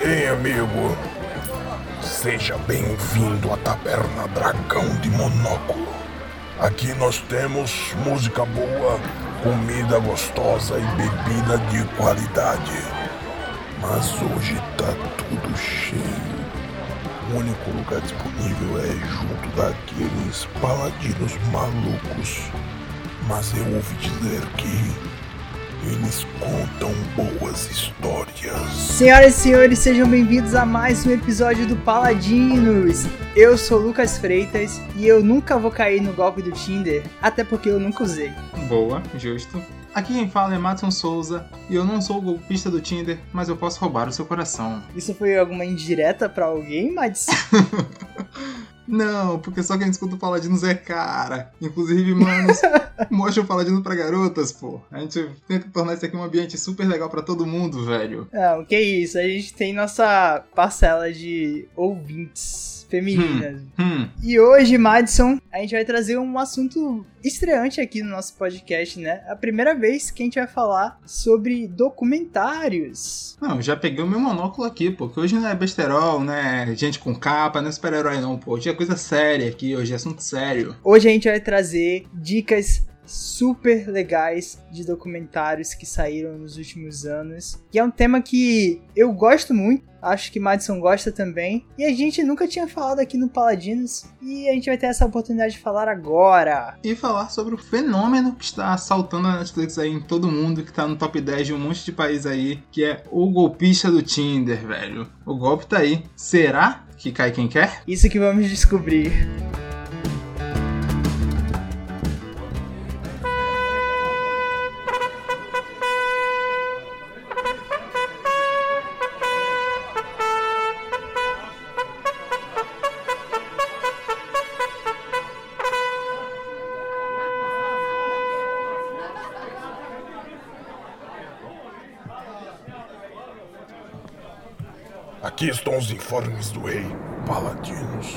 hein, amigo? Seja bem-vindo à Taberna Dragão de Monóculo. Aqui nós temos música boa, comida gostosa e bebida de qualidade. Mas hoje tá tudo cheio. O único lugar disponível é junto daqueles paladinos malucos. Mas eu ouvi dizer que eles contam boas histórias. Senhoras e senhores, sejam bem-vindos a mais um episódio do Paladinos. Eu sou Lucas Freitas e eu nunca vou cair no golpe do Tinder, até porque eu nunca usei. Boa, justo. Aqui quem fala é Matson Souza e eu não sou o golpista do Tinder, mas eu posso roubar o seu coração. Isso foi alguma indireta para alguém, mas Não, porque só quem escuta o Paladinos é cara. Inclusive, manos, mostra o Paladino pra garotas, pô. A gente tenta tornar isso aqui um ambiente super legal para todo mundo, velho. Não, que isso. A gente tem nossa parcela de ouvintes femininas. Hum, hum. E hoje, Madison, a gente vai trazer um assunto estreante aqui no nosso podcast, né? A primeira vez que a gente vai falar sobre documentários. Não, já peguei o meu monóculo aqui, pô. Que hoje não é besterol, né? Gente com capa, não é super-herói não, pô. Hoje é coisa séria aqui, hoje é assunto sério. Hoje a gente vai trazer dicas super legais de documentários que saíram nos últimos anos. E é um tema que eu gosto muito, acho que Madison gosta também. E a gente nunca tinha falado aqui no Paladinos. E a gente vai ter essa oportunidade de falar agora. E falar sobre o fenômeno que está assaltando a Netflix aí em todo mundo, que está no top 10 de um monte de país aí, que é o golpista do Tinder, velho. O golpe tá aí. Será que cai quem quer? Isso que vamos descobrir. Informes do rei. Paladinos.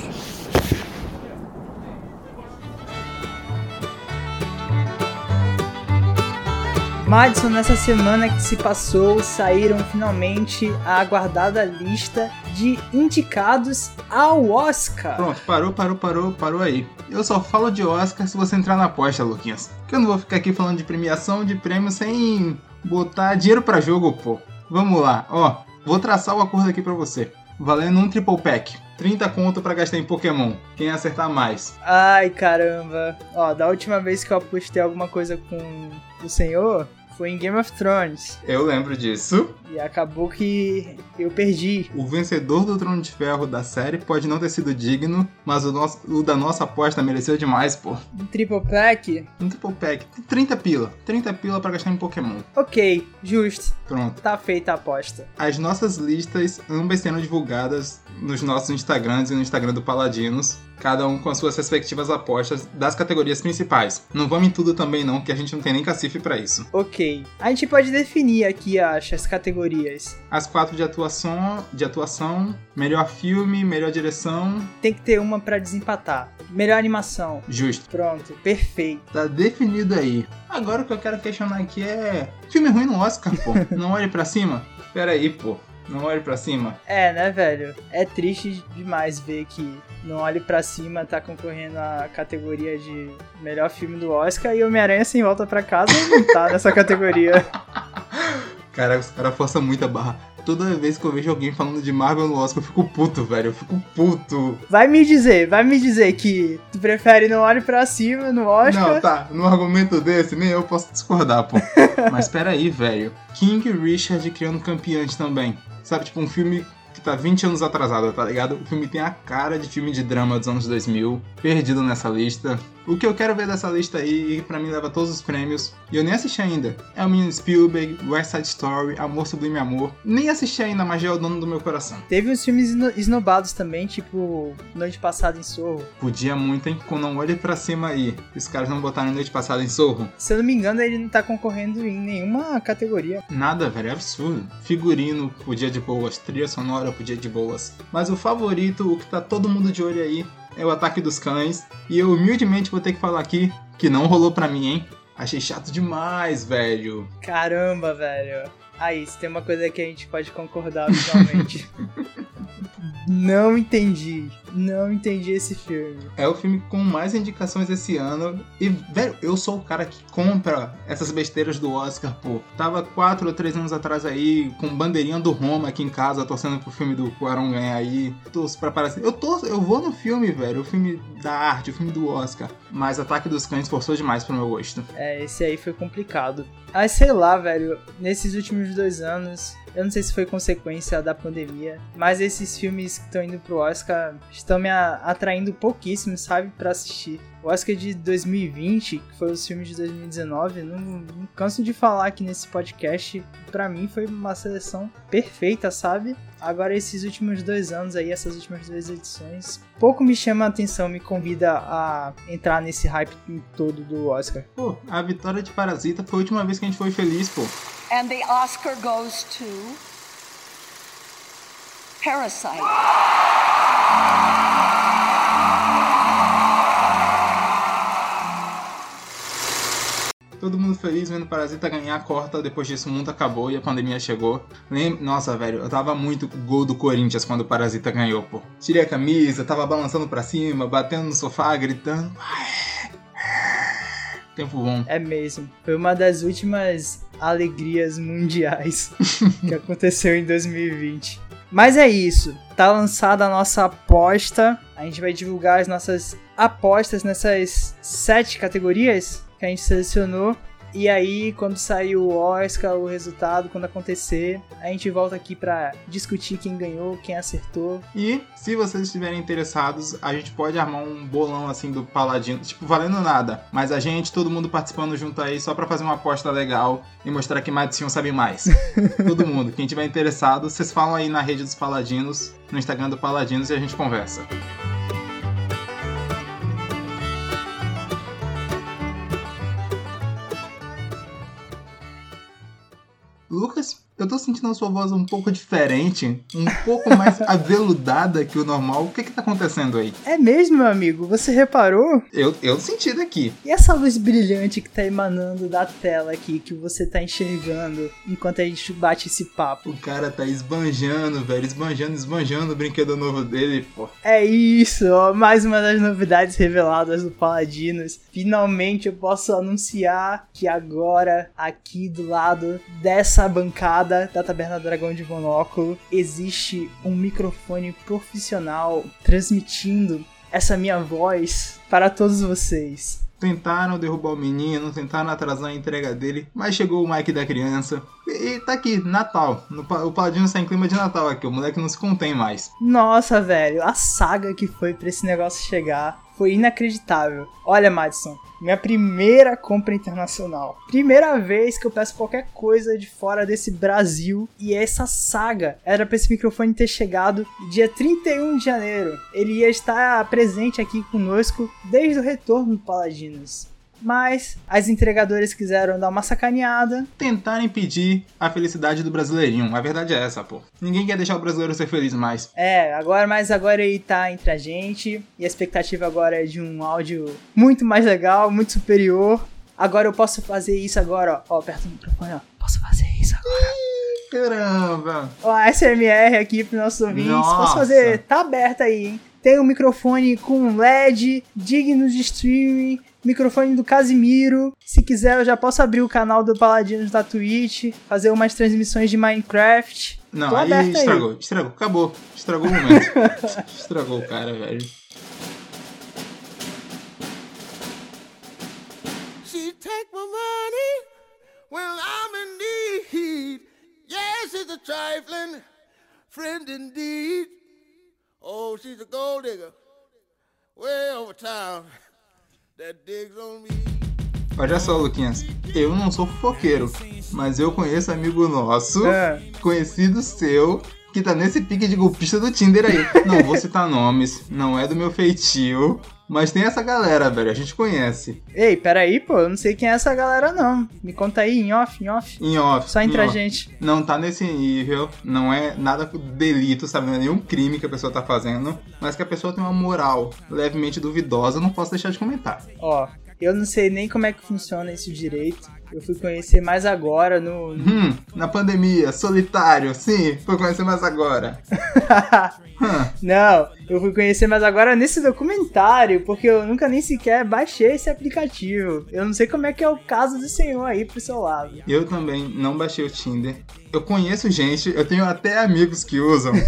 Madison, nessa semana que se passou, saíram finalmente a aguardada lista de indicados ao Oscar. Pronto, parou, parou, parou, parou aí. Eu só falo de Oscar se você entrar na aposta, Luquinhas. Que eu não vou ficar aqui falando de premiação, de prêmio, sem botar dinheiro pra jogo, pô. Vamos lá, ó. Vou traçar o acordo aqui pra você. Valendo um triple pack. 30 conto pra gastar em Pokémon. Quem acertar mais? Ai, caramba. Ó, da última vez que eu apostei alguma coisa com o senhor, foi em Game of Thrones. Eu lembro disso. E acabou que eu perdi. O vencedor do Trono de Ferro da série pode não ter sido digno, mas o, nosso, o da nossa aposta mereceu demais, pô. Um triple pack? Um triple pack. 30 pila. 30 pila pra gastar em Pokémon. Ok, justo. Pronto. Tá feita a aposta. As nossas listas ambas sendo divulgadas nos nossos Instagrams e no Instagram do Paladinos, cada um com as suas respectivas apostas das categorias principais. Não vamos em tudo também não, que a gente não tem nem cacife para isso. Ok. A gente pode definir aqui, acho, as categorias. As quatro de atuação, de atuação, melhor filme, melhor direção. Tem que ter uma para desempatar. Melhor animação. Justo. Pronto, perfeito. Tá definido aí. Agora o que eu quero questionar aqui é filme ruim no Oscar, pô. não olhe para cima. Pera aí, pô. Não olhe pra cima. É, né, velho? É triste demais ver que Não Olhe Pra Cima tá concorrendo à categoria de melhor filme do Oscar e Homem-Aranha Sem Volta Pra Casa não tá nessa categoria. Cara, os caras forçam muito a barra. Toda vez que eu vejo alguém falando de Marvel no Oscar, eu fico puto, velho. Eu fico puto. Vai me dizer, vai me dizer que tu prefere Não Olhe Pra Cima no Oscar. Não, tá. Num argumento desse, nem eu posso discordar, pô. Mas pera aí, velho. King Richard criando campeante também. Sabe, tipo, um filme que tá 20 anos atrasado, tá ligado? O filme tem a cara de filme de drama dos anos 2000, perdido nessa lista. O que eu quero ver dessa lista aí, e pra mim leva todos os prêmios, e eu nem assisti ainda, é o menino Spielberg, West Side Story, Amor Sublime Amor. Nem assisti ainda, mas já é o dono do meu coração. Teve uns filmes esno- esnobados também, tipo Noite Passada em Sorro. Podia muito, hein? Com Não Olhe Pra Cima aí. Os caras não botaram noite passada em Sorro. Se eu não me engano, ele não tá concorrendo em nenhuma categoria. Nada, velho, é absurdo. Figurino podia de boas, trilha sonora podia de boas. Mas o favorito, o que tá todo mundo de olho aí, é o Ataque dos Cães. E eu humildemente vou ter que falar aqui que não rolou pra mim, hein? Achei chato demais, velho. Caramba, velho. Aí, se tem uma coisa que a gente pode concordar visualmente. não entendi. Não entendi esse filme. É o filme com mais indicações esse ano. E, velho, eu sou o cara que compra essas besteiras do Oscar, pô. Tava quatro ou três anos atrás aí, com bandeirinha do Roma aqui em casa, torcendo pro filme do Cuarón ganhar aí. Torço pra aparecer. Eu torço, eu vou no filme, velho. O filme da arte, o filme do Oscar. Mas Ataque dos Cães forçou demais pro meu gosto. É, esse aí foi complicado. Mas sei lá, velho, nesses últimos dois anos, eu não sei se foi consequência da pandemia, mas esses filmes que estão indo pro Oscar estão me atraindo pouquíssimo, sabe, para assistir. O Oscar de 2020, que foi os filmes de 2019, não, não canso de falar aqui nesse podcast. Para mim foi uma seleção perfeita, sabe? Agora esses últimos dois anos aí, essas últimas duas edições, pouco me chama a atenção, me convida a entrar nesse hype todo do Oscar. Pô, a vitória de Parasita foi a última vez que a gente foi feliz, pô. And the Oscar goes to Parasite. Todo mundo feliz vendo Parasita ganhar a corta, depois disso o mundo acabou e a pandemia chegou. Lem Nossa, velho, eu tava muito gol do Corinthians quando o Parasita ganhou, pô. Tirei a camisa, tava balançando pra cima, batendo no sofá, gritando. Tempo bom. É mesmo. Foi uma das últimas alegrias mundiais que aconteceu em 2020. Mas é isso. Tá lançada a nossa aposta. A gente vai divulgar as nossas apostas nessas sete categorias que a gente selecionou. E aí, quando sair o Oscar, o resultado, quando acontecer, a gente volta aqui para discutir quem ganhou, quem acertou. E se vocês estiverem interessados, a gente pode armar um bolão assim do Paladino, tipo, valendo nada, mas a gente, todo mundo participando junto aí só para fazer uma aposta legal e mostrar que Madison sabe mais. todo mundo, quem tiver interessado, vocês falam aí na rede dos Paladinos, no Instagram do Paladinos e a gente conversa. Eu tô sentindo a sua voz um pouco diferente, um pouco mais aveludada que o normal. O que que tá acontecendo aí? É mesmo, meu amigo? Você reparou? Eu, eu senti daqui. E essa luz brilhante que tá emanando da tela aqui, que você tá enxergando enquanto a gente bate esse papo? O cara tá esbanjando, velho, esbanjando, esbanjando o brinquedo novo dele, pô. É isso, ó, mais uma das novidades reveladas do Paladinos. Finalmente eu posso anunciar que agora, aqui do lado dessa bancada, da Taberna Dragão de Monóculo existe um microfone profissional transmitindo essa minha voz para todos vocês. Tentaram derrubar o menino, tentaram atrasar a entrega dele, mas chegou o Mike da criança. E, tá aqui, Natal. O Paladino está em clima de Natal aqui, o moleque não se contém mais. Nossa, velho, a saga que foi pra esse negócio chegar foi inacreditável. Olha, Madison, minha primeira compra internacional. Primeira vez que eu peço qualquer coisa de fora desse Brasil. E essa saga era para esse microfone ter chegado dia 31 de janeiro. Ele ia estar presente aqui conosco desde o retorno do Paladinos mas as entregadoras quiseram dar uma sacaneada. Tentaram impedir a felicidade do brasileirinho. A verdade é essa, pô. Ninguém quer deixar o brasileiro ser feliz mais. É, agora, mas agora ele tá entre a gente. E a expectativa agora é de um áudio muito mais legal, muito superior. Agora eu posso fazer isso agora, ó. Ó, perto do microfone, ó. Posso fazer isso agora. Caramba! Ó, SMR aqui pro nossos ouvintes. Nossa. Posso fazer. Tá aberto aí, hein? Tem um microfone com LED, digno de streaming, microfone do Casimiro. Se quiser, eu já posso abrir o canal do Paladinos da Twitch, fazer umas transmissões de Minecraft. Não, Tô aí estragou, estragou, acabou. Estragou o momento. estragou o cara, velho. She take my money when I'm in need. Yes, she's a trifling friend indeed. Oh, she's a gold digger way over town Olha só, Luquinhas. Eu não sou fofoqueiro, mas eu conheço amigo nosso, É. conhecido seu, que tá nesse pique de golpista do Tinder aí. Não vou citar nomes, não é do meu feitio, mas tem essa galera, velho, a gente conhece. Ei, peraí, pô, eu não sei quem é essa galera, não. Me conta aí, em off, em off. Em off. Só entre a gente. Não tá nesse nível, não é nada delito, sabe? Não é nenhum crime que a pessoa tá fazendo, mas que a pessoa tem uma moral levemente duvidosa, eu não posso deixar de comentar. Ó, eu não sei nem como é que funciona isso direito. Eu fui conhecer mais agora no. Hum, na pandemia, solitário, sim, foi conhecer mais agora. Hum, Não, eu fui conhecer mais agora nesse documentário, porque eu nunca nem sequer baixei esse aplicativo. Eu não sei como é que é o caso do senhor aí pro seu lado. eu também não baixei o Tinder. Eu conheço gente, eu tenho até amigos que usam.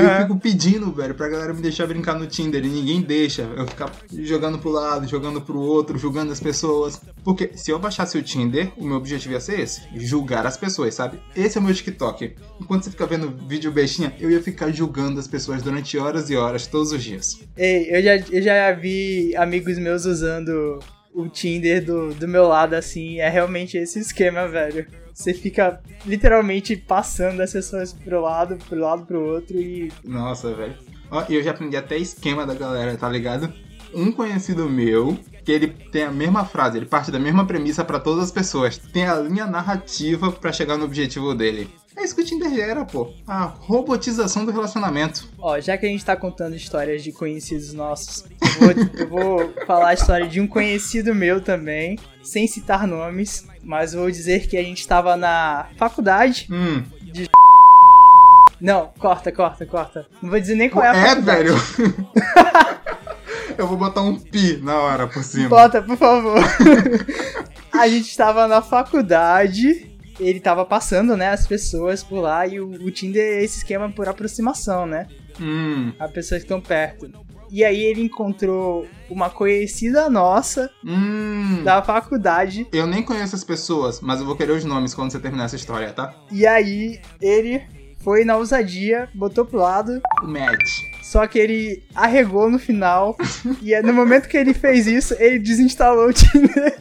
E eu fico pedindo, velho, pra galera me deixar brincar no Tinder e ninguém deixa. Eu ficar jogando pro lado, jogando pro outro, julgando as pessoas. Porque se eu baixasse o Tinder, o meu objetivo ia ser esse: julgar as pessoas, sabe? Esse é o meu TikTok. Enquanto você fica vendo vídeo bestinha, eu ia ficar julgando as pessoas durante horas e horas, todos os dias. Ei, eu já, eu já vi amigos meus usando o Tinder do, do meu lado assim. É realmente esse esquema, velho. Você fica literalmente passando as pessoas pro lado, pro lado pro outro e. Nossa, velho. Ó, e eu já aprendi até esquema da galera, tá ligado? Um conhecido meu, que ele tem a mesma frase, ele parte da mesma premissa pra todas as pessoas. Tem a linha narrativa pra chegar no objetivo dele. É isso que o Tinder era, pô. A robotização do relacionamento. Ó, já que a gente tá contando histórias de conhecidos nossos, eu vou, eu vou falar a história de um conhecido meu também, sem citar nomes, mas vou dizer que a gente tava na faculdade. Hum. Não, corta, corta, corta. Não vou dizer nem qual é a É, faculdade. velho. eu vou botar um pi na hora por cima. Bota, por favor. a gente tava na faculdade, ele tava passando, né, as pessoas por lá, e o, o Tinder é esse esquema por aproximação, né? Hum. As pessoas que estão perto. E aí ele encontrou uma conhecida nossa Hum. da faculdade, Eu nem conheço as pessoas, mas eu vou querer os nomes quando você terminar essa história, tá? e aí ele foi na ousadia, botou pro lado, O match. Só que ele arregou no final, e é no momento que ele fez isso, ele desinstalou o Tinder.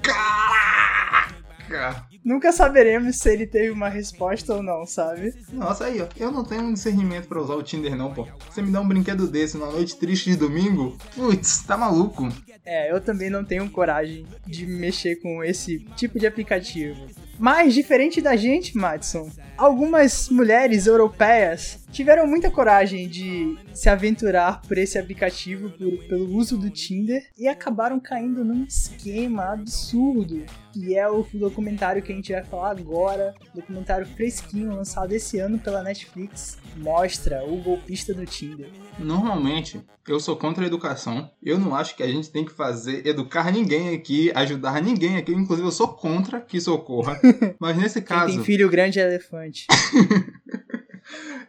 Caraca. Nunca saberemos se ele teve uma resposta ou não, sabe? Nossa, aí, ó. Eu não tenho um discernimento pra usar o Tinder, não, pô. Você me dá um brinquedo desse numa noite triste de domingo? Putz, tá maluco. É, eu também não tenho coragem de mexer com esse tipo de aplicativo. Mas, diferente da gente, Madison, algumas mulheres europeias tiveram muita coragem de se aventurar por esse aplicativo, por- pelo uso do Tinder, e acabaram caindo num esquema absurdo, que é o documentário que a gente vai falar agora, documentário fresquinho, lançado esse ano pela Netflix, mostra o golpista do Tinder. Normalmente, eu sou contra a educação. Eu não acho que a gente tem que fazer, educar ninguém aqui, ajudar ninguém aqui. Inclusive, eu sou contra que isso ocorra. Mas nesse Quem caso, tem filho grande é elefante.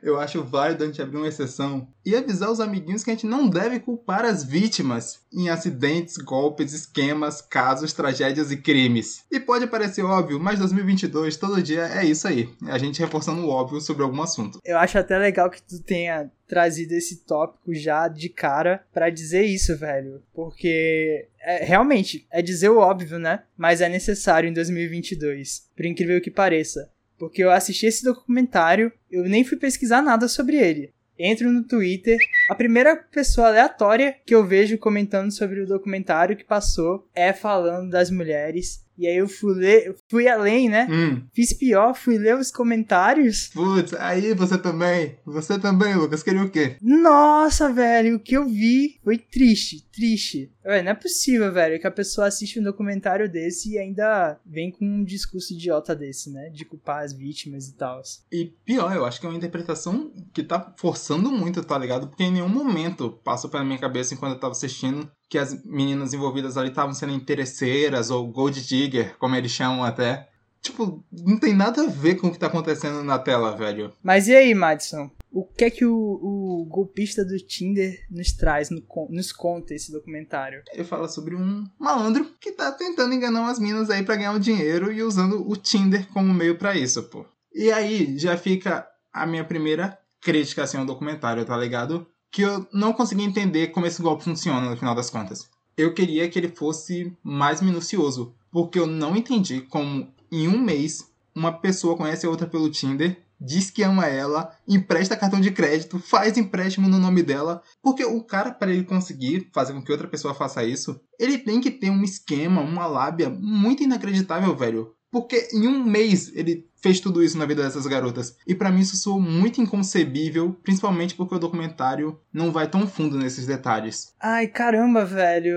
eu acho válido a gente abrir uma exceção e avisar os amiguinhos que a gente não deve culpar as vítimas em acidentes, golpes, esquemas, casos, tragédias e crimes. E pode parecer óbvio, mas 2022 todo dia é isso aí. A gente reforçando o óbvio sobre algum assunto. Eu acho até legal que tu tenha trazido esse tópico já de cara pra dizer isso, velho. Porque é, realmente é dizer o óbvio, né? Mas é necessário em 2022, por incrível que pareça. Porque eu assisti esse documentário, eu nem fui pesquisar nada sobre ele. Entro no Twitter, a primeira pessoa aleatória que eu vejo comentando sobre o documentário que passou é falando das mulheres. E aí eu fui ler, fui além, né? Hum, Fiz pior, fui ler os comentários putz, aí você também. Você também, Lucas, queria o quê? Nossa, velho, o que eu vi foi triste, triste. Ué, não é possível, velho, que a pessoa assiste um documentário desse e ainda vem com um discurso idiota desse, né? De culpar as vítimas e tal. E pior, eu acho que é uma interpretação que tá forçando muito, tá ligado? Porque em nenhum momento passou pela minha cabeça enquanto eu tava assistindo que as meninas envolvidas ali estavam sendo interesseiras ou gold digger, como eles chamam até. Tipo, não tem nada a ver com o que tá acontecendo na tela, velho. Mas e aí, Madison? O que é que o, o golpista do Tinder nos traz, no nos conta esse documentário? Ele fala sobre um malandro que tá tentando enganar umas minas aí pra ganhar um dinheiro e usando o Tinder como meio pra isso, pô. E aí já fica a minha primeira crítica assim ao documentário, tá ligado? Que eu não consegui entender como esse golpe funciona no final das contas. Eu queria que ele fosse mais minucioso, porque eu não entendi como em um mês uma pessoa conhece a outra pelo Tinder, diz que ama ela, empresta cartão de crédito, faz empréstimo no nome dela, porque o cara, para ele conseguir fazer com que outra pessoa faça isso, ele tem que ter um esquema, uma lábia muito inacreditável, velho. Porque em um mês ele fez tudo isso na vida dessas garotas. E pra mim isso soou muito inconcebível, principalmente porque o documentário não vai tão fundo nesses detalhes. Ai, caramba, velho.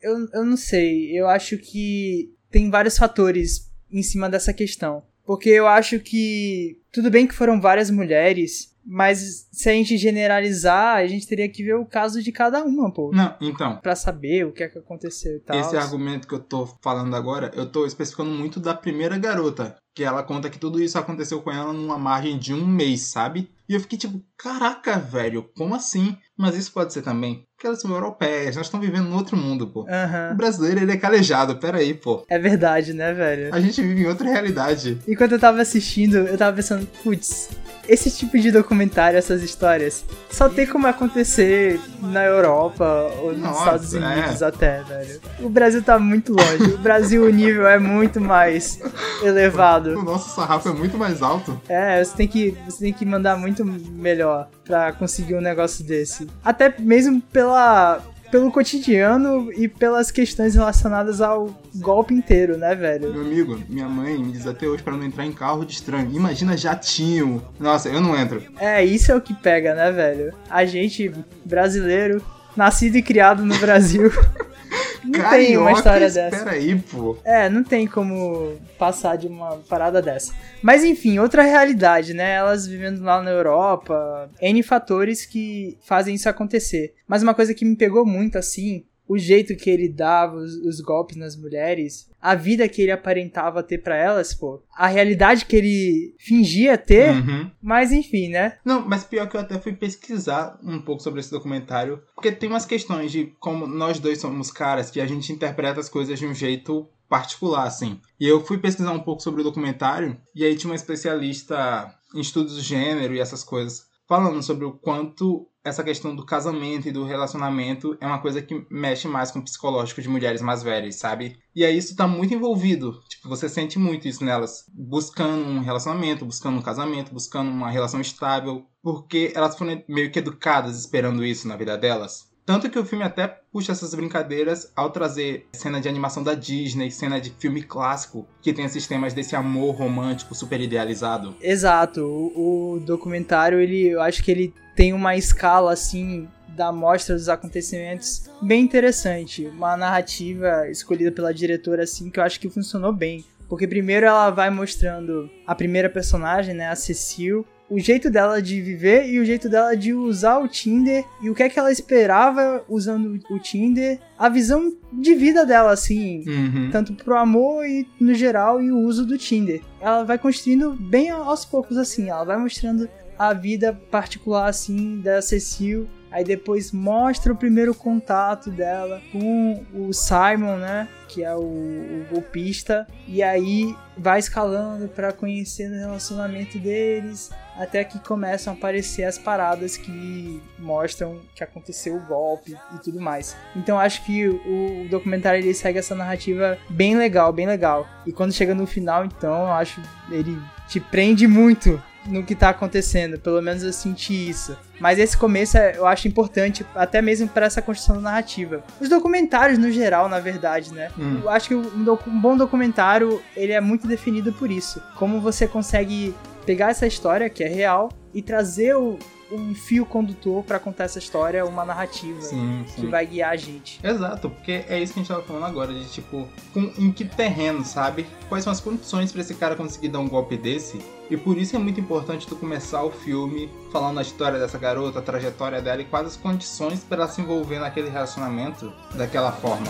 Eu, eu não sei. Eu acho que tem vários fatores em cima dessa questão. Porque eu acho que tudo bem que foram várias mulheres, mas se a gente generalizar, a gente teria que ver o caso de cada uma, pô. Não, então, Pra saber o que é que aconteceu e tal. esse argumento que eu tô falando agora, eu tô especificando muito da primeira garota. Que ela conta que tudo isso aconteceu com ela numa margem de um mês, sabe? E eu fiquei tipo, caraca, velho, como assim? Mas isso pode ser também. Porque elas são europeias, nós estamos vivendo em outro mundo, pô. O Aham. brasileiro, ele é calejado, peraí, pô. É verdade, né, velho? A gente vive em outra realidade. Enquanto eu tava assistindo, eu tava pensando, putz, esse tipo de documentário, essas histórias, só tem como acontecer na Europa ou nos Nossa, Estados Unidos é. até, velho. O Brasil tá muito longe. O Brasil, o nível é muito mais elevado. O nosso sarrafo é muito mais alto. É, você tem que, você tem que mandar muito melhor pra conseguir um negócio desse. Até mesmo pela pelo cotidiano e pelas questões relacionadas ao golpe inteiro, né, velho? Meu amigo, minha mãe me diz até hoje pra não entrar em carro de estranho. Imagina jatinho. Nossa, eu não entro. É, isso é o que pega, né, velho? A gente, brasileiro, nascido e criado no Brasil, não tem uma história dessa. Espera aí, pô. É, não tem como passar de uma parada dessa. Mas enfim, outra realidade, né? Elas vivendo lá na Europa, N fatores que fazem isso acontecer. Mas uma coisa que me pegou muito assim, o jeito que ele dava os, os golpes nas mulheres, a vida que ele aparentava ter pra elas, pô, a realidade que ele fingia ter, Uhum. mas enfim, né? Não, mas pior que eu até fui pesquisar um pouco sobre esse documentário, porque tem umas questões de como nós dois somos caras que a gente interpreta as coisas de um jeito particular, assim. E eu fui pesquisar um pouco sobre o documentário, e aí tinha uma especialista em estudos do gênero e essas coisas, falando sobre o quanto essa questão do casamento e do relacionamento é uma coisa que mexe mais com o psicológico de mulheres mais velhas, sabe? E aí isso tá muito envolvido. Tipo, você sente muito isso nelas. Buscando um relacionamento, buscando um casamento, buscando uma relação estável. Porque elas foram meio que educadas esperando isso na vida delas. Tanto que o filme até puxa essas brincadeiras ao trazer cena de animação da Disney, cena de filme clássico, que tem esses temas desse amor romântico super idealizado. Exato, o, o documentário, ele, eu acho que ele tem uma escala, assim, da mostra dos acontecimentos bem interessante. Uma narrativa escolhida pela diretora, assim, que eu acho que funcionou bem. Porque primeiro ela vai mostrando a primeira personagem, né, a Cecil, o jeito dela de viver e o jeito dela de usar o Tinder e o que é que ela esperava usando o Tinder, a visão de vida dela, assim, Uhum. tanto pro amor e no geral e o uso do Tinder. Ela vai construindo bem aos poucos assim, ela vai mostrando a vida particular assim da Cecil, aí depois mostra o primeiro contato dela com o Simon, né, que é o, o golpista, e aí vai escalando pra conhecer o relacionamento deles, até que começam a aparecer as paradas que mostram que aconteceu o golpe e tudo mais. Então acho que o, o documentário ele segue essa narrativa bem legal, bem legal. E quando chega no final, então, acho ele te prende muito no que tá acontecendo, pelo menos eu senti isso. Mas esse começo é- eu acho importante, até mesmo para essa construção narrativa. Os documentários no geral, na verdade, né? Hum. Eu acho que um, um bom documentário, ele é muito definido por isso. Como você consegue pegar essa história, que é real, e trazer o- um fio condutor para contar essa história, uma narrativa Sim, que sim. vai guiar a gente. Exato, porque é isso que a gente tava falando agora, de tipo, com, em que terreno, sabe? Quais são as condições pra esse cara conseguir dar um golpe desse? E por isso é muito importante tu começar o filme falando a história dessa garota, a trajetória dela e quais as condições pra ela se envolver naquele relacionamento daquela forma.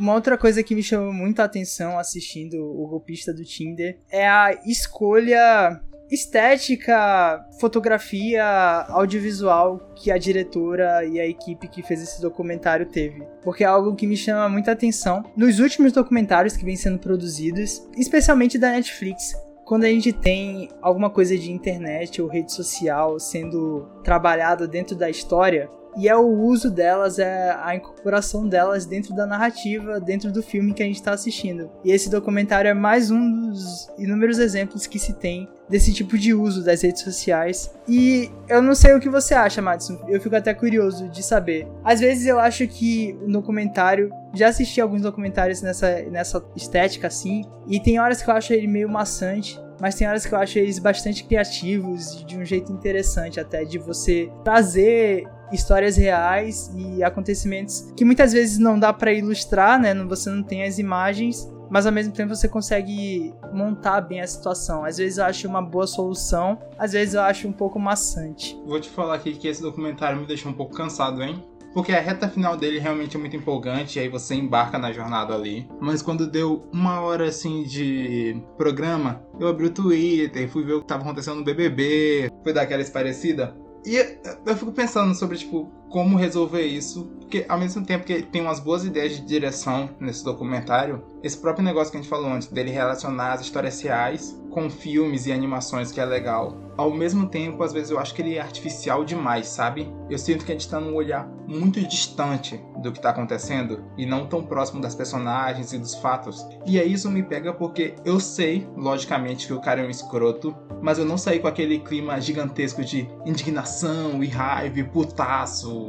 Uma outra coisa que me chamou muito a atenção assistindo o golpista do Tinder é a escolha estética, fotografia, audiovisual que a diretora e a equipe que fez esse documentário teve. Porque é algo que me chama muita atenção nos últimos documentários que vêm sendo produzidos, especialmente da Netflix. Quando a gente tem alguma coisa de internet ou rede social sendo trabalhado dentro da história, e é o uso delas, é a incorporação delas dentro da narrativa, dentro do filme que a gente está assistindo. E esse documentário é mais um dos inúmeros exemplos que se tem desse tipo de uso das redes sociais. E eu não sei o que você acha, Madison. Eu fico até curioso de saber. Às vezes eu acho que o documentário. Já assisti alguns documentários nessa, nessa estética assim. E tem horas que eu acho ele meio maçante mas tem horas que eu acho eles bastante criativos e de um jeito interessante até de você trazer histórias reais e acontecimentos que muitas vezes não dá para ilustrar, né? Você não tem as imagens, mas ao mesmo tempo você consegue montar bem a situação. Às vezes eu acho uma boa solução, às vezes eu acho um pouco maçante. Vou te falar aqui que esse documentário me deixou um pouco cansado, hein? Porque a reta final dele realmente é muito empolgante, e aí você embarca na jornada ali. Mas quando deu uma hora assim de programa, eu abri o Twitter, fui ver o que estava acontecendo no BBB, fui dar aquela esparecida. E eu fico pensando sobre, tipo, como resolver isso. Porque ao mesmo tempo que tem umas boas ideias de direção nesse documentário, esse próprio negócio que a gente falou antes, dele relacionar as histórias reais com filmes e animações, que é legal. Ao mesmo tempo, às vezes eu acho que ele é artificial demais, sabe? Eu sinto que a gente tá num olhar muito distante do que tá acontecendo e não tão próximo das personagens e dos fatos. E aí isso me pega porque eu sei, logicamente, que o cara é um escroto, mas eu não saí com aquele clima gigantesco de indignação e raiva e putaço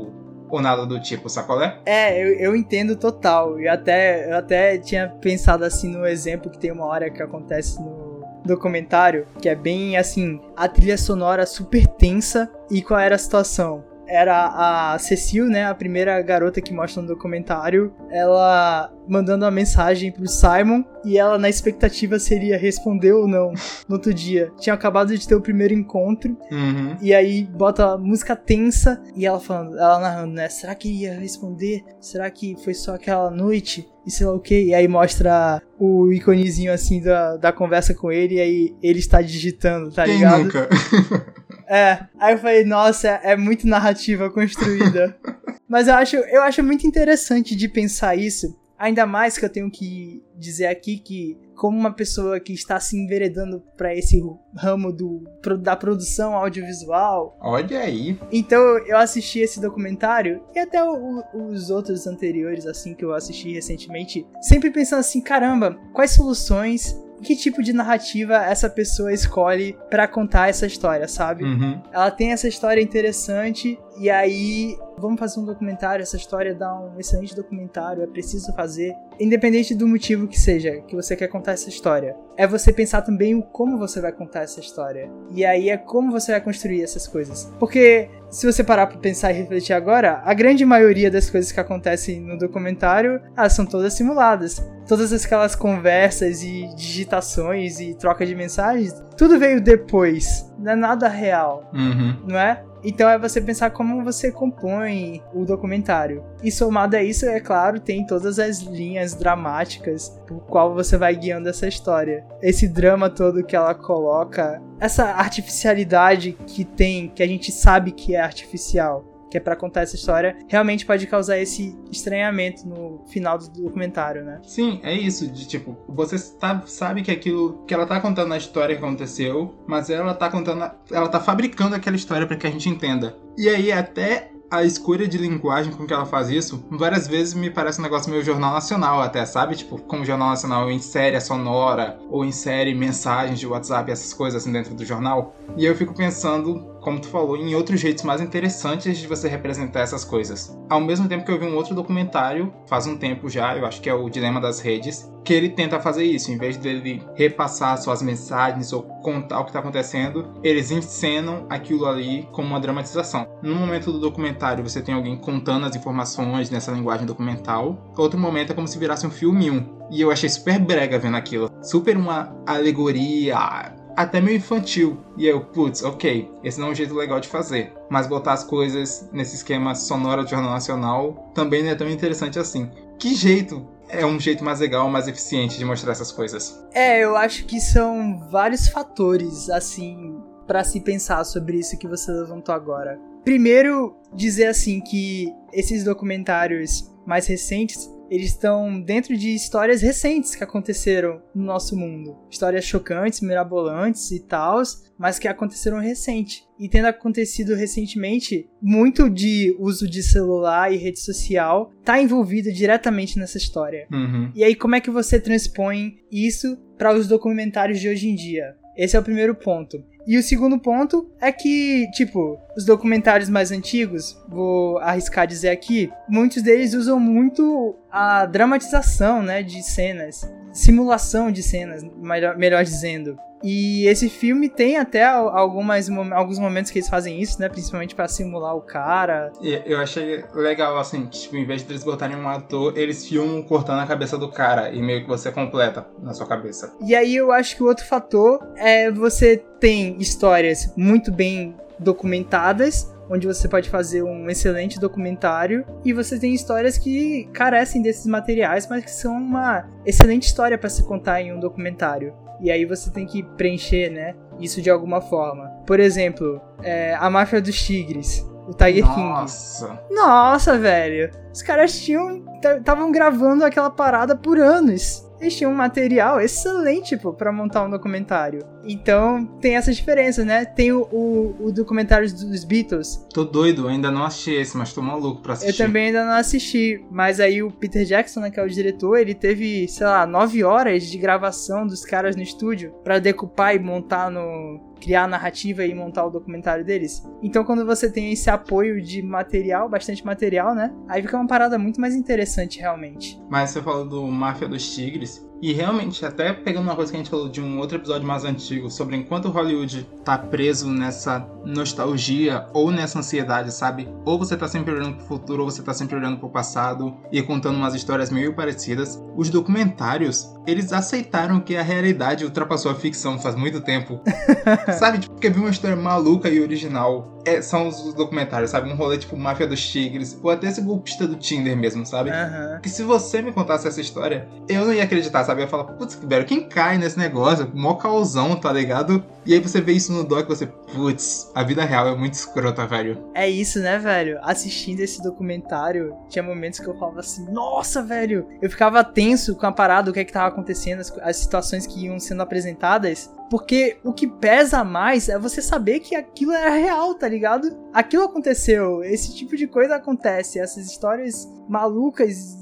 ou nada do tipo, sacolé? É, eu, eu entendo total. E até, eu até tinha pensado assim no exemplo que tem uma hora que acontece no documentário, que é bem assim, a trilha sonora super tensa. E qual era a situação? Era a Cecil, né, a primeira garota que mostra no documentário, ela mandando uma mensagem pro Simon e ela na expectativa seria responder ou não no outro dia. Tinha acabado de ter o primeiro encontro uhum. e aí bota a música tensa e ela falando, ela narrando, né, será que ia responder? Será que foi só aquela noite? E sei lá o que, e aí mostra o iconezinho assim da, da conversa com ele, e aí ele está digitando, tá Quem ligado? Nunca? É, aí eu falei, nossa, é muito narrativa construída. Mas eu acho, eu acho muito interessante de pensar isso. Ainda mais que eu tenho que dizer aqui que, como uma pessoa que está se enveredando para esse ramo do, da produção audiovisual. Olha aí. Então eu assisti esse documentário e até o, os outros anteriores, assim, que eu assisti recentemente, sempre pensando assim: caramba, quais soluções que tipo de narrativa essa pessoa escolhe para contar essa história, sabe? Uhum. Ela tem essa história interessante e aí vamos fazer um documentário, essa história dá um excelente documentário, é preciso fazer, independente do motivo que seja, que você quer contar essa história. É você pensar também o como você vai contar essa história. E aí é como você vai construir essas coisas. Porque se você parar para pensar e refletir agora, a grande maioria das coisas que acontecem no documentário, elas são todas simuladas. Todas aquelas conversas e digitações e troca de mensagens, tudo veio depois. Não é nada real. Uhum. Não é? Então é você pensar como você compõe o documentário. E somado a isso, é claro, tem todas as linhas dramáticas por qual você vai guiando essa história. Esse drama todo que ela coloca, essa artificialidade que tem, que a gente sabe que é artificial que é para contar essa história, realmente pode causar esse estranhamento no final do documentário, né? Sim, é isso, de tipo, você tá, sabe que aquilo que ela tá contando na história que aconteceu, mas ela tá contando, ela tá fabricando aquela história para que a gente entenda. E aí até a escolha de linguagem com que ela faz isso, várias vezes me parece um negócio meio jornal nacional até, sabe? Tipo, como o jornal nacional insere a sonora ou insere mensagens de WhatsApp, essas coisas assim dentro do jornal. E eu fico pensando como tu falou, em outros jeitos mais interessantes de você representar essas coisas. Ao mesmo tempo que eu vi um outro documentário, faz um tempo já, eu acho que é o Dilema das Redes, que ele tenta fazer isso. Em vez dele repassar suas mensagens ou contar o que está acontecendo, eles encenam aquilo ali como uma dramatização. No momento do documentário, você tem alguém contando as informações nessa linguagem documental. Outro momento é como se virasse um filme um. E eu achei super brega vendo aquilo. Super uma alegoria, até meio infantil. E eu, putz, ok, esse não é um jeito legal de fazer. Mas botar as coisas nesse esquema sonoro de jornal nacional também não é tão interessante assim. Que jeito é um jeito mais legal, mais eficiente de mostrar essas coisas? É, eu acho que são vários fatores, assim, para se pensar sobre isso que você levantou agora. Primeiro, dizer assim que esses documentários mais recentes, eles estão dentro de histórias recentes que aconteceram no nosso mundo. Histórias chocantes, mirabolantes e tal, mas que aconteceram recente. E tendo acontecido recentemente, muito de uso de celular e rede social tá envolvido diretamente nessa história. Uhum. E aí, como é que você transpõe isso para os documentários de hoje em dia? Esse é o primeiro ponto. E o segundo ponto é que, tipo, os documentários mais antigos, vou arriscar dizer aqui, muitos deles usam muito a dramatização, né, de cenas, simulação de cenas, melhor, melhor dizendo. E esse filme tem até algumas, alguns momentos que eles fazem isso, né? Principalmente para simular o cara. Eu achei legal, assim, que, tipo, em vez de eles botarem um ator, eles filmam cortando a cabeça do cara e meio que você completa na sua cabeça. E aí eu acho que o outro fator é você tem histórias muito bem documentadas, onde você pode fazer um excelente documentário, e você tem histórias que carecem desses materiais, mas que são uma excelente história para se contar em um documentário. E aí você tem que preencher, né? Isso de alguma forma. Por exemplo, é, a máfia dos tigres. O Tiger Nossa. King. Nossa, velho. Os caras tinham. estavam gravando aquela parada por anos eles tinham um material excelente, pô, pra montar um documentário. Então, tem essa diferença, né? Tem o, o, o documentário dos Beatles. Tô doido, ainda não assisti esse, mas tô maluco pra assistir. Eu também ainda não assisti, mas aí o Peter Jackson, né, que é o diretor, ele teve, sei lá, nove horas de gravação dos caras no estúdio para decupar e montar no, criar a narrativa e montar o documentário deles. Então, quando você tem esse apoio de material, bastante material, né? Aí fica uma parada muito mais interessante, realmente. Mas você falou do Máfia dos Tigres. E realmente, até pegando uma coisa que a gente falou de um outro episódio mais antigo, sobre enquanto Hollywood tá preso nessa nostalgia ou nessa ansiedade, sabe? Ou você tá sempre olhando pro futuro, ou você tá sempre olhando pro passado e contando umas histórias meio parecidas. Os documentários, eles aceitaram que a realidade ultrapassou a ficção faz muito tempo. sabe? Tipo, porque viu uma história maluca e original. É, são os documentários, sabe? Um rolê tipo Máfia dos Tigres, ou até esse golpista do Tinder mesmo, sabe? Uhum. Que se você me contasse essa história, eu não ia acreditar, sabe? Eu ia falar, putz, velho, quem cai nesse negócio? Mó causão, tá ligado? E aí você vê isso no doc e você, putz, a vida real é muito escrota, velho. É isso, né, velho? Assistindo esse documentário, tinha momentos que eu falava assim, nossa, velho! Eu ficava tenso com a parada, o que é que tava acontecendo, as, as situações que iam sendo apresentadas. Porque o que pesa mais é você saber que aquilo era real, tá ligado? Aquilo aconteceu, esse tipo de coisa acontece, essas histórias malucas,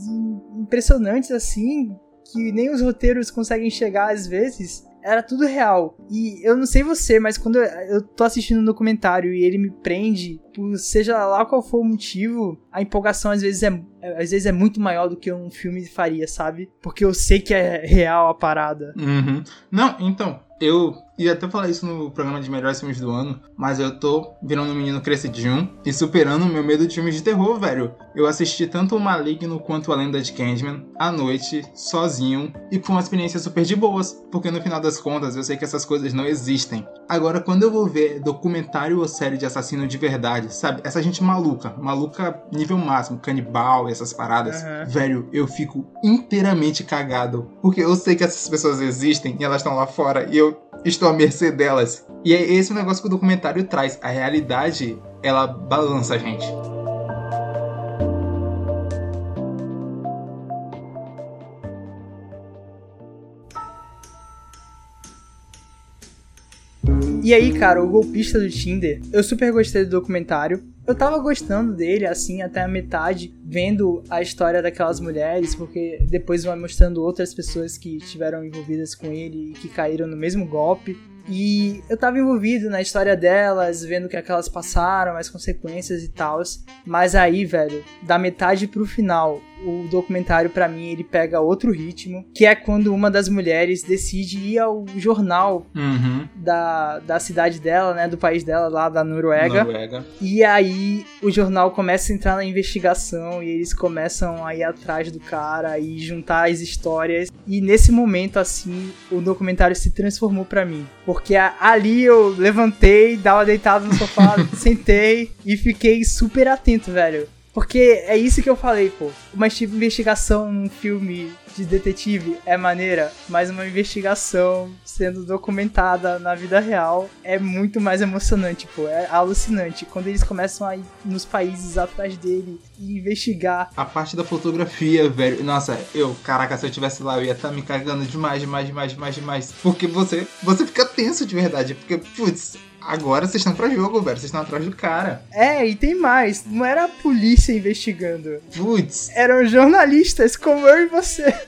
impressionantes assim, que nem os roteiros conseguem chegar às vezes, era tudo real. E eu não sei você, mas quando eu tô assistindo um documentário e ele me prende, seja lá qual for o motivo, a empolgação às vezes é, às vezes é muito maior do que um filme faria, sabe? Porque eu sei que é real a parada. Uhum. Não, então, eu ia até falar isso no programa de melhores filmes do ano, mas eu tô virando um menino crescidinho e superando o meu medo de filmes de terror, velho. Eu assisti tanto o Maligno quanto a Lenda de Candyman à noite, sozinho, e foi uma experiência super de boas, porque no final das contas eu sei que essas coisas não existem. Agora, quando eu vou ver documentário ou série de assassino de verdade, sabe? Essa gente maluca, maluca nível máximo, canibal e essas paradas, Uhum. velho, eu fico inteiramente cagado, porque eu sei que essas pessoas existem e elas estão lá fora e eu estou à mercê delas. E é esse o negócio que o documentário traz. A realidade, ela balança a gente. E aí, cara, o golpista do Tinder, eu super gostei do documentário. Eu tava gostando dele, assim, até a metade, vendo a história daquelas mulheres, porque depois vai mostrando outras pessoas que estiveram envolvidas com ele e que caíram no mesmo golpe. E eu tava envolvido na história delas, vendo o que aquelas passaram, as consequências e tal. Mas aí, velho, da metade pro final, o documentário pra mim ele pega outro ritmo, que é quando uma das mulheres decide ir ao jornal Uhum. da, da cidade dela, né, do país dela, lá da Noruega. Noruega. E aí o jornal começa a entrar na investigação e eles começam a ir atrás do cara e juntar as histórias. E nesse momento, assim, o documentário se transformou pra mim. Porque ali eu levantei, dava deitada no sofá, sentei e fiquei super atento, velho. Porque é isso que eu falei, pô. Uma investigação num filme de detetive é maneira, mas uma investigação sendo documentada na vida real é muito mais emocionante, pô. É alucinante. Quando eles começam a ir nos países atrás dele e investigar. A parte da fotografia, velho. Nossa, eu, caraca, se eu tivesse lá, eu ia estar tá me cagando demais, demais, demais, demais, demais. Porque você, você fica tenso de verdade. Porque, putz, Agora vocês estão pra jogo, velho. Vocês estão atrás do cara. É, e tem mais. Não era a polícia investigando. Putz. Eram jornalistas como eu e você.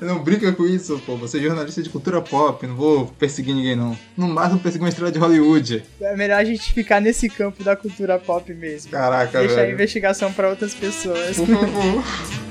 Não brinca com isso, pô. Você é jornalista de cultura pop, não vou perseguir ninguém, não. No máximo perseguir uma estrela de Hollywood. É melhor a gente ficar nesse campo da cultura pop mesmo. Caraca, Deixar velho. a investigação pra outras pessoas. Por favor.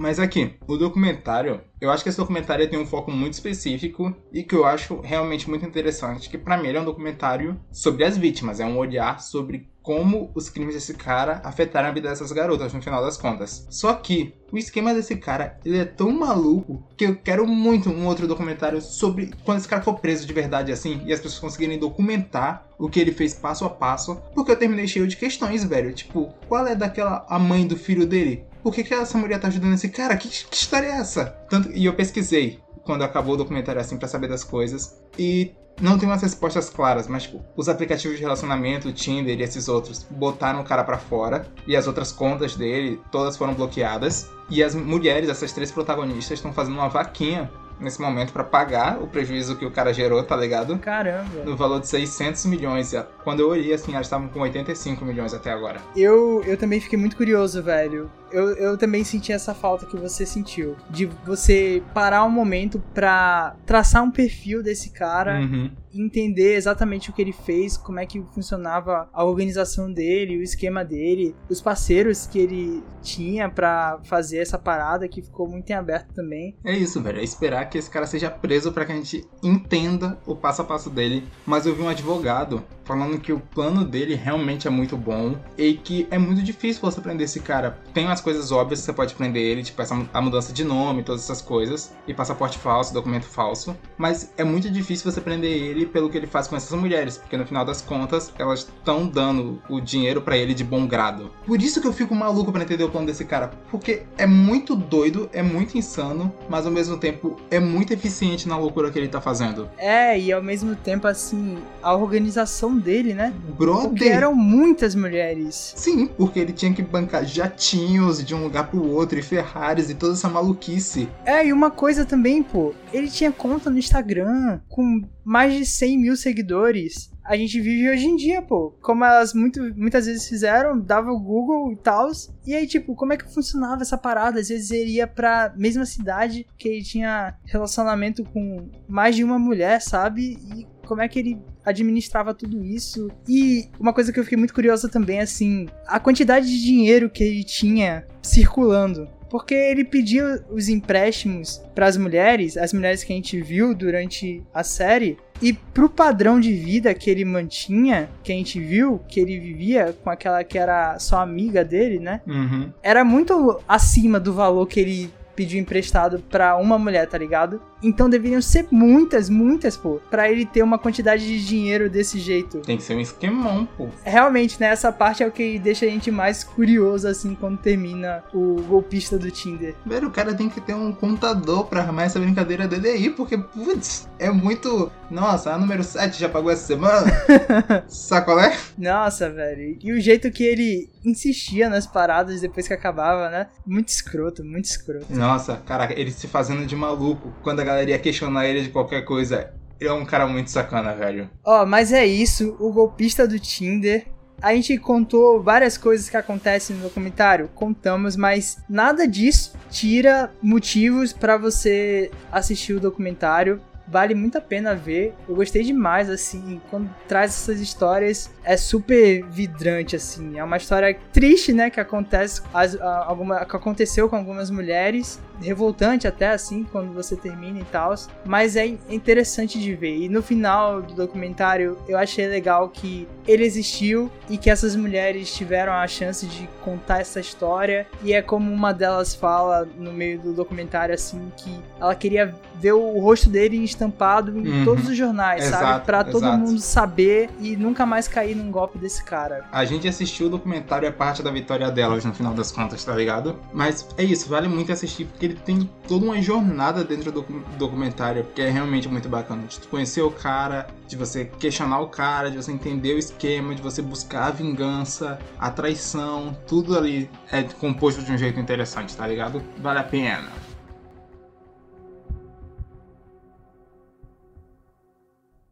Mas aqui, o documentário, eu acho que esse documentário tem um foco muito específico e que eu acho realmente muito interessante, que pra mim ele é um documentário sobre as vítimas, é um olhar sobre como os crimes desse cara afetaram a vida dessas garotas no final das contas. Só que o esquema desse cara, ele é tão maluco que eu quero muito um outro documentário sobre quando esse cara for preso de verdade assim e as pessoas conseguirem documentar o que ele fez passo a passo, porque eu terminei cheio de questões, velho. Tipo, qual é daquela a mãe do filho dele? Por que, que essa mulher tá ajudando esse cara? Que, que história é essa? Tanto, e eu pesquisei quando acabou o documentário assim para saber das coisas e não tem umas respostas claras, mas tipo, os aplicativos de relacionamento, o Tinder e esses outros, botaram o cara para fora e as outras contas dele todas foram bloqueadas. E as mulheres, essas três protagonistas, estão fazendo uma vaquinha nesse momento para pagar o prejuízo que o cara gerou, tá ligado? Caramba. No valor de 600 milhões. Quando eu olhei assim, elas estavam com 85 milhões até agora. Eu, eu também fiquei muito curioso, velho. Eu, eu também senti essa falta que você sentiu. De você parar um momento pra traçar um perfil desse cara Uhum. entender exatamente o que ele fez, como é que funcionava a organização dele, o esquema dele, os parceiros que ele tinha pra fazer essa parada que ficou muito em aberto também. É isso, velho. É esperar que esse cara seja preso para que a gente entenda o passo a passo dele. Mas eu vi um advogado falando que o plano dele realmente é muito bom e que é muito difícil você prender esse cara. Tem umas coisas óbvias que você pode prender ele, tipo essa, a mudança de nome, todas essas coisas, e passaporte falso, documento falso. Mas é muito difícil você prender ele pelo que ele faz com essas mulheres, porque no final das contas elas estão dando o dinheiro para ele de bom grado. Por isso que eu fico maluco para entender o plano desse cara, porque é muito doido, é muito insano, mas ao mesmo tempo é muito eficiente na loucura que ele tá fazendo. É, e ao mesmo tempo, assim, a organização dele, né? Porque Brother! eram muitas mulheres. Sim, porque ele tinha que bancar jatinhos de um lugar pro outro e Ferraris e toda essa maluquice. É, e uma coisa também, pô, ele tinha conta no Instagram com mais de 100 mil seguidores. A gente vive hoje em dia, pô. Como elas muito, muitas vezes fizeram, dava o Google e tal. E aí, tipo, como é que funcionava essa parada? Às vezes ele ia pra mesma cidade que ele tinha relacionamento com mais de uma mulher, sabe? E como é que ele administrava tudo isso. E uma coisa que eu fiquei muito curiosa também, assim, a quantidade de dinheiro que ele tinha circulando. Porque ele pedia os empréstimos para as mulheres, as mulheres que a gente viu durante a série, e pro padrão de vida que ele mantinha, que a gente viu, que ele vivia com aquela que era só amiga dele, né? Uhum. Era muito acima do valor que ele pediu emprestado pra uma mulher, tá ligado? Então deveriam ser muitas, muitas, pô, pra ele ter uma quantidade de dinheiro desse jeito. Tem que ser um esquemão, pô. Realmente, né, essa parte é o que deixa a gente mais curioso, assim, quando termina o golpista do Tinder. Velho, o cara tem que ter um contador pra armar essa brincadeira dele aí, porque, putz, é muito. Nossa, a número 7 já pagou essa semana? Sacolé? Nossa, velho. E o jeito que ele insistia nas paradas depois que acabava, né? Muito escroto, muito escroto. Nossa, caraca, ele se fazendo de maluco. Quando a galera ia questionar ele de qualquer coisa, ele é um cara muito sacana, velho. Ó, mas é isso, o golpista do Tinder. A gente contou várias coisas que acontecem no documentário, contamos, mas nada disso tira motivos pra você assistir o documentário. Vale muito a pena ver. Eu gostei demais, assim, quando traz essas histórias, é super vidrante, assim. É uma história triste, né, que acontece, as, alguma, que aconteceu com algumas mulheres, revoltante até, assim, quando você termina e tal, mas é interessante de ver. E no final do documentário, eu achei legal que ele existiu e que essas mulheres tiveram a chance de contar essa história, e é como uma delas fala no meio do documentário, assim, que ela queria ver o rosto dele estampado em uhum. todos os jornais, exato, sabe? Pra todo exato. mundo saber e nunca mais cair num golpe desse cara. A gente assistiu o documentário é parte da vitória delas no final das contas, tá ligado? Mas é isso, vale muito assistir porque ele tem toda uma jornada dentro do documentário que é realmente muito bacana. De conhecer o cara, de você questionar o cara, de você entender o esquema, de você buscar a vingança, a traição, tudo ali é composto de um jeito interessante, tá ligado? Vale a pena.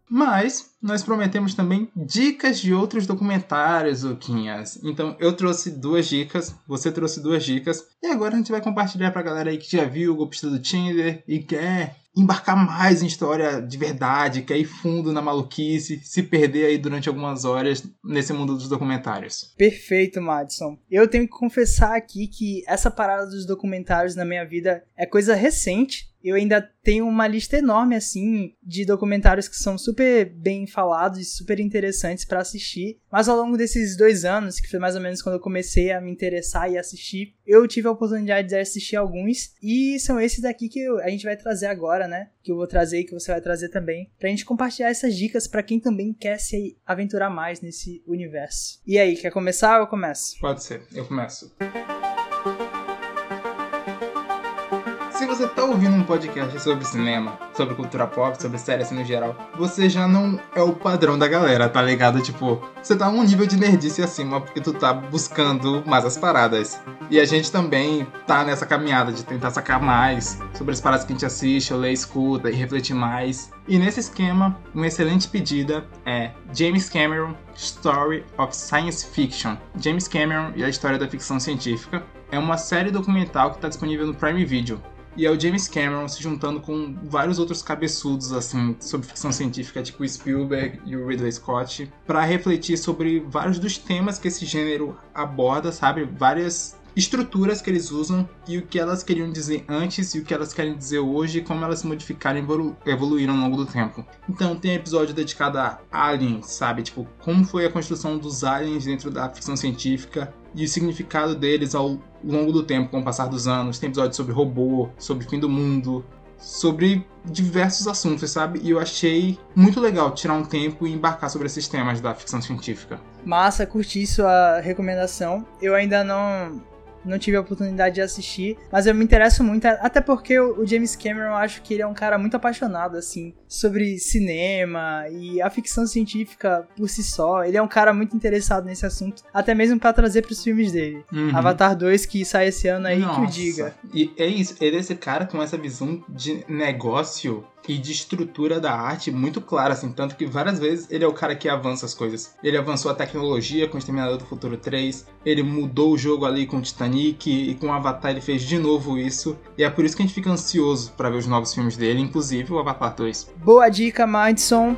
Mas nós prometemos também dicas de outros documentários, Luquinhas. Então eu trouxe duas dicas, você trouxe duas dicas, e agora a gente vai compartilhar pra galera aí que já viu o golpista do Tinder e quer embarcar mais em história de verdade, quer ir fundo na maluquice, se perder aí durante algumas horas nesse mundo dos documentários. Perfeito, Madison. Eu tenho que confessar aqui que essa parada dos documentários na minha vida é coisa recente eu ainda tenho uma lista enorme, assim, de documentários que são super bem falados e super interessantes para assistir. Mas ao longo desses dois anos, que foi mais ou menos quando eu comecei a me interessar e assistir, eu tive a oportunidade de assistir alguns. E são esses daqui que eu, a gente vai trazer agora, né? Que eu vou trazer e que você vai trazer também. Pra gente compartilhar essas dicas para quem também quer se aventurar mais nesse universo. E aí, quer começar ou eu começo? Pode ser, eu começo. Você tá ouvindo um podcast sobre cinema, sobre cultura pop, sobre séries assim no geral, você já não é o padrão da galera, tá ligado? Tipo, você tá um nível de nerdice acima porque tu tá buscando mais as paradas. E a gente também tá nessa caminhada de tentar sacar mais sobre as paradas que a gente assiste, lê, escuta e refletir mais. E nesse esquema, uma excelente pedida é James Cameron Story of Science Fiction. James Cameron e a história da ficção científica é uma série documental que está disponível no Prime Video. E é o James Cameron se juntando com vários outros cabeçudos, assim, sobre ficção científica, tipo Spielberg e o Ridley Scott, para refletir sobre vários dos temas que esse gênero aborda, sabe? Várias estruturas que eles usam e o que elas queriam dizer antes e o que elas querem dizer hoje e como elas se modificaram e evolu evoluíram ao longo do tempo. Então tem episódio dedicado a aliens, sabe? Tipo, como foi a construção dos aliens dentro da ficção científica e o significado deles ao longo do tempo, com o passar dos anos. Tem episódios sobre robô, sobre fim do mundo, sobre diversos assuntos, sabe? E eu achei muito legal tirar um tempo e embarcar sobre esses temas da ficção científica. Massa, curti sua recomendação. Eu ainda não não tive a oportunidade de assistir, mas eu me interesso muito, até porque o James Cameron eu acho que ele é um cara muito apaixonado, assim, sobre cinema e a ficção científica por si só. Ele é um cara muito interessado nesse assunto, até mesmo para trazer para os filmes dele. Uhum. Avatar 2, que sai esse ano aí, Nossa. que o diga. E é isso, ele é esse cara com essa visão de negócio e de estrutura da arte muito clara, assim, tanto que várias vezes ele é o cara que avança as coisas. Ele avançou a tecnologia com o Exterminador do Futuro 3, ele mudou o jogo ali com o Titanic e com o Avatar ele fez de novo isso. E é por isso que a gente fica ansioso para ver os novos filmes dele, inclusive o Avatar 2. Boa dica, Madison.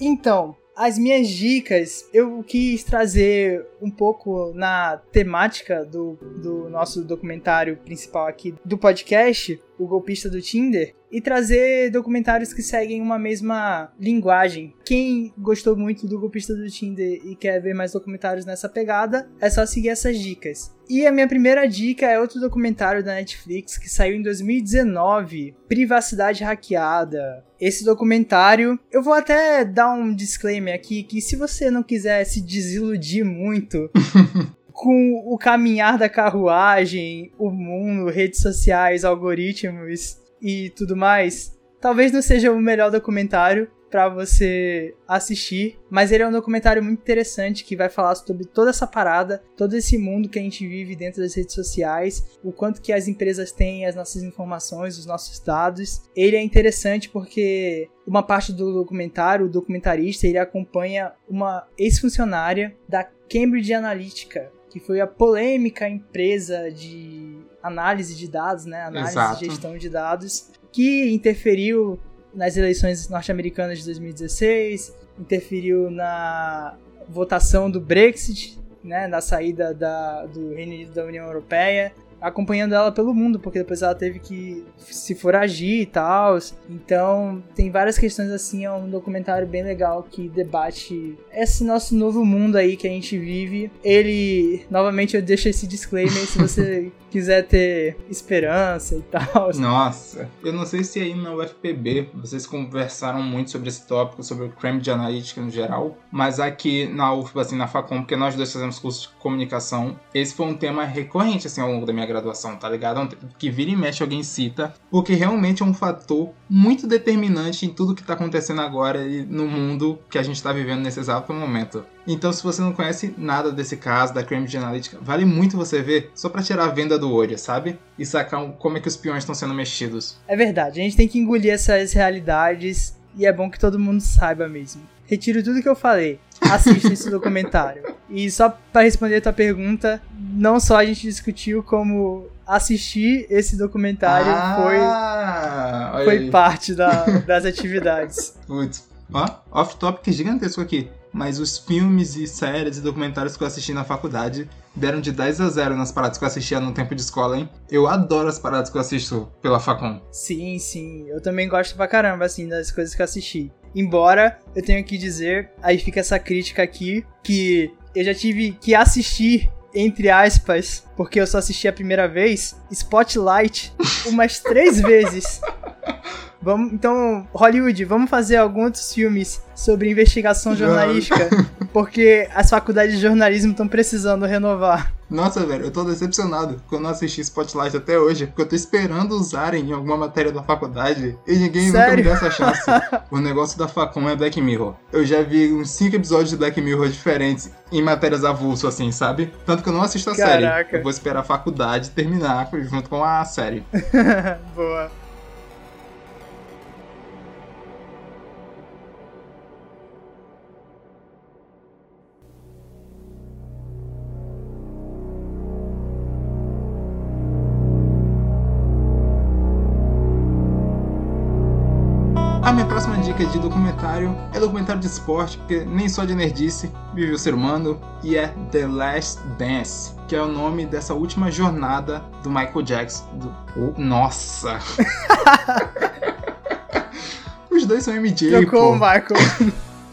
Então, as minhas dicas, eu quis trazer um pouco na temática do, do nosso documentário principal aqui do podcast, O Golpista do Tinder, e trazer documentários que seguem uma mesma linguagem. Quem gostou muito do Golpista do Tinder e quer ver mais documentários nessa pegada, é só seguir essas dicas. E a minha primeira dica é outro documentário da Netflix que saiu em 2019, Privacidade Hackeada. Esse documentário, eu vou até dar um disclaimer aqui que se você não quiser se desiludir muito com o caminhar da carruagem, o mundo, redes sociais, algoritmos e tudo mais, talvez não seja o melhor documentário para você assistir, mas ele é um documentário muito interessante que vai falar sobre toda essa parada, todo esse mundo que a gente vive dentro das redes sociais, o quanto que as empresas têm as nossas informações, os nossos dados. Ele é interessante porque uma parte do documentário, o documentarista, ele acompanha uma ex-funcionária da Cambridge Analytica, que foi a polêmica empresa de análise de dados, né? Análise Exato. e gestão de dados, que interferiu nas eleições norte-americanas de 2016, interferiu na votação do Brexit, né? Na saída da, do Reino Unido da União Europeia acompanhando ela pelo mundo, porque depois ela teve que se foragir e tal. Então, tem várias questões assim, é um documentário bem legal que debate esse nosso novo mundo aí que a gente vive. Ele, novamente eu deixo esse disclaimer se você quiser ter esperança e tal. Nossa, eu não sei se aí na UFPB vocês conversaram muito sobre esse tópico, sobre o creme de analítica no geral, mas aqui na UFPA, assim, na Facom, porque nós dois fazemos curso de comunicação, esse foi um tema recorrente, assim, ao longo da minha graduação, tá ligado? É Que vira e mexe alguém cita, porque realmente é um fator muito determinante em tudo que tá acontecendo agora e no mundo que a gente tá vivendo nesse exato momento. Então, se você não conhece nada desse caso, da Cambridge Analytica, vale muito você ver só pra tirar a venda do olho, sabe? E sacar como é que os peões estão sendo mexidos. É verdade, a gente tem que engolir essas realidades e é bom que todo mundo saiba mesmo. Retiro tudo que eu falei. Assista esse documentário. E só pra responder a tua pergunta, não só a gente discutiu como assistir esse documentário ah, foi, foi aí. parte da- das atividades. Putz, ó, off-topic gigantesco aqui. Mas os filmes e séries e documentários que eu assisti na faculdade deram de 10 a 0 nas paradas que eu assistia no tempo de escola, hein? Eu adoro as paradas que eu assisto pela Facom. Sim, sim. Eu também gosto pra caramba, assim, das coisas que eu assisti. Embora eu tenha que dizer, aí fica essa crítica aqui, que eu já tive que assistir, entre aspas, porque eu só assisti a primeira vez, Spotlight umas três vezes. Vamos, então, Hollywood, vamos fazer alguns filmes sobre investigação jornalística, porque as faculdades de jornalismo estão precisando renovar. Nossa, velho, eu tô decepcionado que eu não assisti Spotlight até hoje, porque eu tô esperando usarem em alguma matéria da faculdade e ninguém nunca me Sério? deu essa chance. o negócio da Facom é Black Mirror. Eu já vi uns 5 episódios de Black Mirror diferentes em matérias avulso, assim, sabe? Tanto que eu não assisto a série. Caraca. Eu vou esperar a faculdade terminar junto com a série. Boa. Dica de documentário é documentário de esporte, porque nem só de nerdice vive o ser humano, e é The Last Dance, que é o nome dessa última jornada do Michael Jackson. Do... Oh, nossa! Os dois são MJ, Trocou pô o Michael.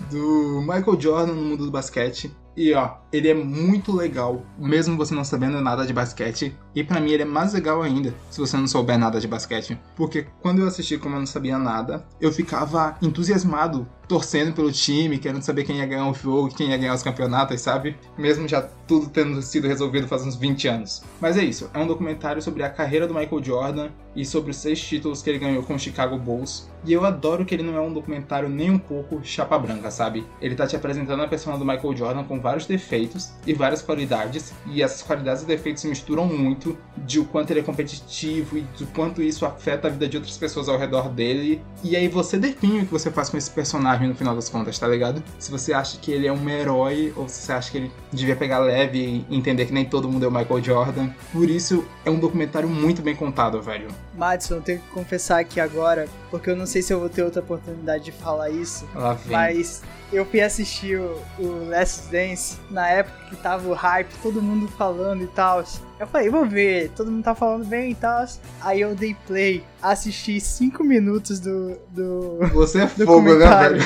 do Michael Jordan no mundo do basquete. E ó, ele é muito legal, mesmo você não sabendo nada de basquete. E pra mim ele é mais legal ainda, se você não souber nada de basquete. Porque quando eu assisti como eu não sabia nada, eu ficava entusiasmado, torcendo pelo time, querendo saber quem ia ganhar o jogo, quem ia ganhar os campeonatos, sabe? Mesmo já tudo tendo sido resolvido faz uns 20 anos. Mas é isso, é um documentário sobre a carreira do Michael Jordan e sobre os seis títulos que ele ganhou com o Chicago Bulls. E eu adoro que ele não é um documentário nem um pouco chapa branca, sabe? Ele tá te apresentando a persona do Michael Jordan com vários defeitos e várias qualidades, e essas qualidades e defeitos se misturam muito de o quanto ele é competitivo e do quanto isso afeta a vida de outras pessoas ao redor dele. E aí você define o que você faz com esse personagem no final das contas, tá ligado? Se você acha que ele é um herói ou se você acha que ele devia pegar leve e entender que nem todo mundo é o Michael Jordan. Por isso é um documentário muito bem contado, velho. Madison, eu tenho que confessar aqui agora, porque eu não sei se eu vou ter outra oportunidade de falar isso, Lá vem. mas eu fui assistir o, o Last Dance na época que tava o hype, todo mundo falando e tal. Eu falei, vou ver, todo mundo tá falando bem e tal. Aí eu dei play, assisti 5 minutos do, do Você é fogo, né, velho?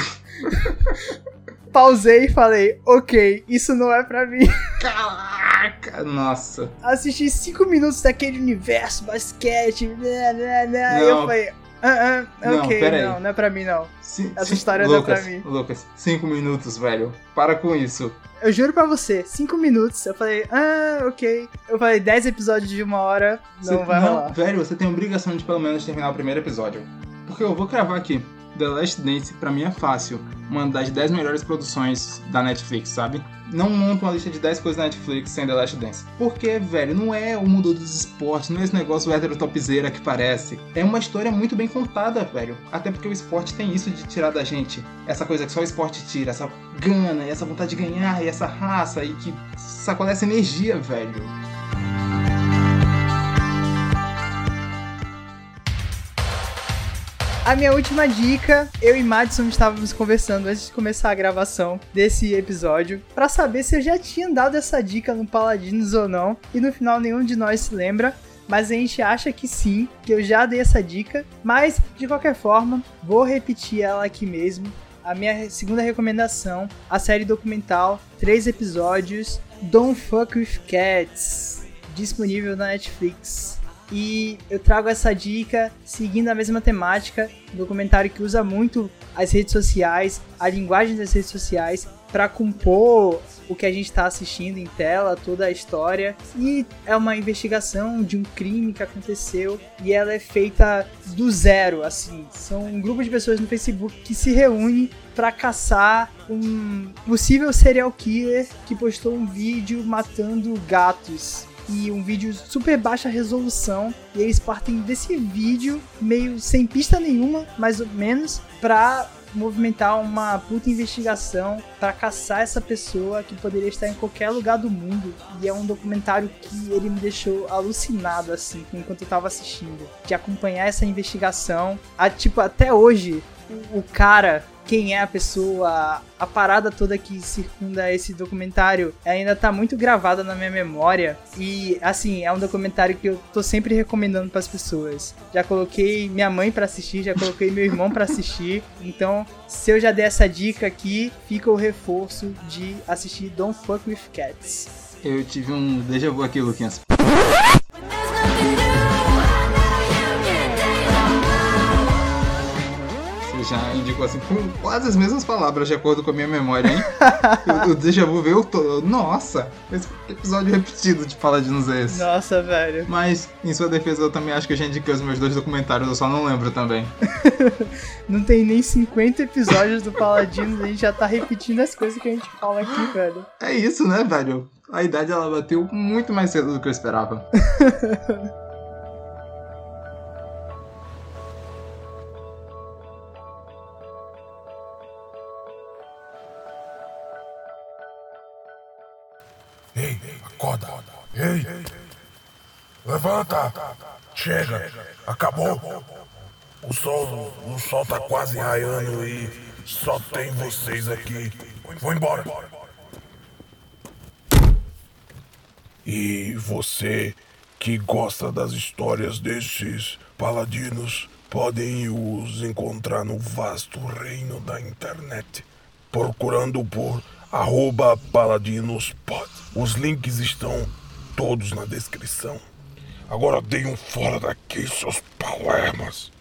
Pausei e falei, ok, isso não é pra mim. Caraca, nossa. Assisti 5 minutos daquele universo, basquete, blá, blá, blá. E eu falei, ah, ah, Não, ok, pera aí. não, não é pra mim não. Essa história não é Lucas, pra mim. Lucas, cinco minutos, velho. Para com isso. Eu juro pra você, 5 minutos. Eu falei, ah, ok. Eu falei, 10 episódios de uma hora, não Você- vai rolar. Velho, você tem obrigação de pelo menos terminar o primeiro episódio. Porque eu vou cravar aqui. The Last Dance, pra mim, é fácil. Uma das 10 melhores produções da Netflix, sabe? Não monta uma lista de 10 coisas da Netflix sem The Last Dance. Porque, velho, não é o mundo dos esportes, não é esse negócio hétero topzera que parece. É uma história muito bem contada, velho. Até porque o esporte tem isso de tirar da gente. Essa coisa que só o esporte tira, essa gana, e essa vontade de ganhar, e essa raça, e que sacolece energia, velho. A minha última dica, eu e Madison estávamos conversando antes de começar a gravação desse episódio para saber se eu já tinha dado essa dica no Paladinos ou não, e no final nenhum de nós se lembra. Mas a gente acha que sim, que eu já dei essa dica. Mas, de qualquer forma, vou repetir ela aqui mesmo. A minha segunda recomendação, a série documental, três episódios, Don't Fuck With Cats, disponível na Netflix. E eu trago essa dica seguindo a mesma temática, um documentário que usa muito as redes sociais, a linguagem das redes sociais para compor o que a gente está assistindo em tela, toda a história. E é uma investigação de um crime que aconteceu e ela é feita do zero, assim. São um grupo de pessoas no Facebook que se reúne para caçar um possível serial killer que postou um vídeo matando gatos e um vídeo super baixa resolução. E eles partem desse vídeo, meio sem pista nenhuma, mais ou menos, pra movimentar uma puta investigação para caçar essa pessoa que poderia estar em qualquer lugar do mundo. E é um documentário que ele me deixou alucinado assim, enquanto eu tava assistindo, de acompanhar essa investigação. A, tipo, até hoje, o cara quem é a pessoa, a parada toda que circunda esse documentário ainda tá muito gravada na minha memória. E assim, é um documentário que eu tô sempre recomendando para as pessoas. Já coloquei minha mãe para assistir, já coloquei meu irmão para assistir. Então, se eu já dei essa dica aqui, fica o reforço de assistir Don't Fuck with Cats. Eu tive um déjà vu aqui, Luquinhas. Já indicou assim, com quase as mesmas palavras, de acordo com a minha memória, hein? o, o déjà vu veio todo. Nossa! Esse episódio repetido de Paladinos é esse. Nossa, velho. Mas, em sua defesa, eu também acho que eu já indiquei os meus dois documentários, eu só não lembro também. não tem nem 50 episódios do Paladinos, a gente já tá repetindo as coisas que a gente fala aqui, velho. É isso, né, velho? A idade ela bateu muito mais cedo do que eu esperava. acorda. Ei, levanta. Chega, acabou. O sol, o sol tá quase raiando e só tem vocês aqui. Vou embora. E você que gosta das histórias desses paladinos podem os encontrar no vasto reino da internet, procurando por arroba paladinospod. Os links estão todos na descrição. Agora dei um fora daqui, seus palermas.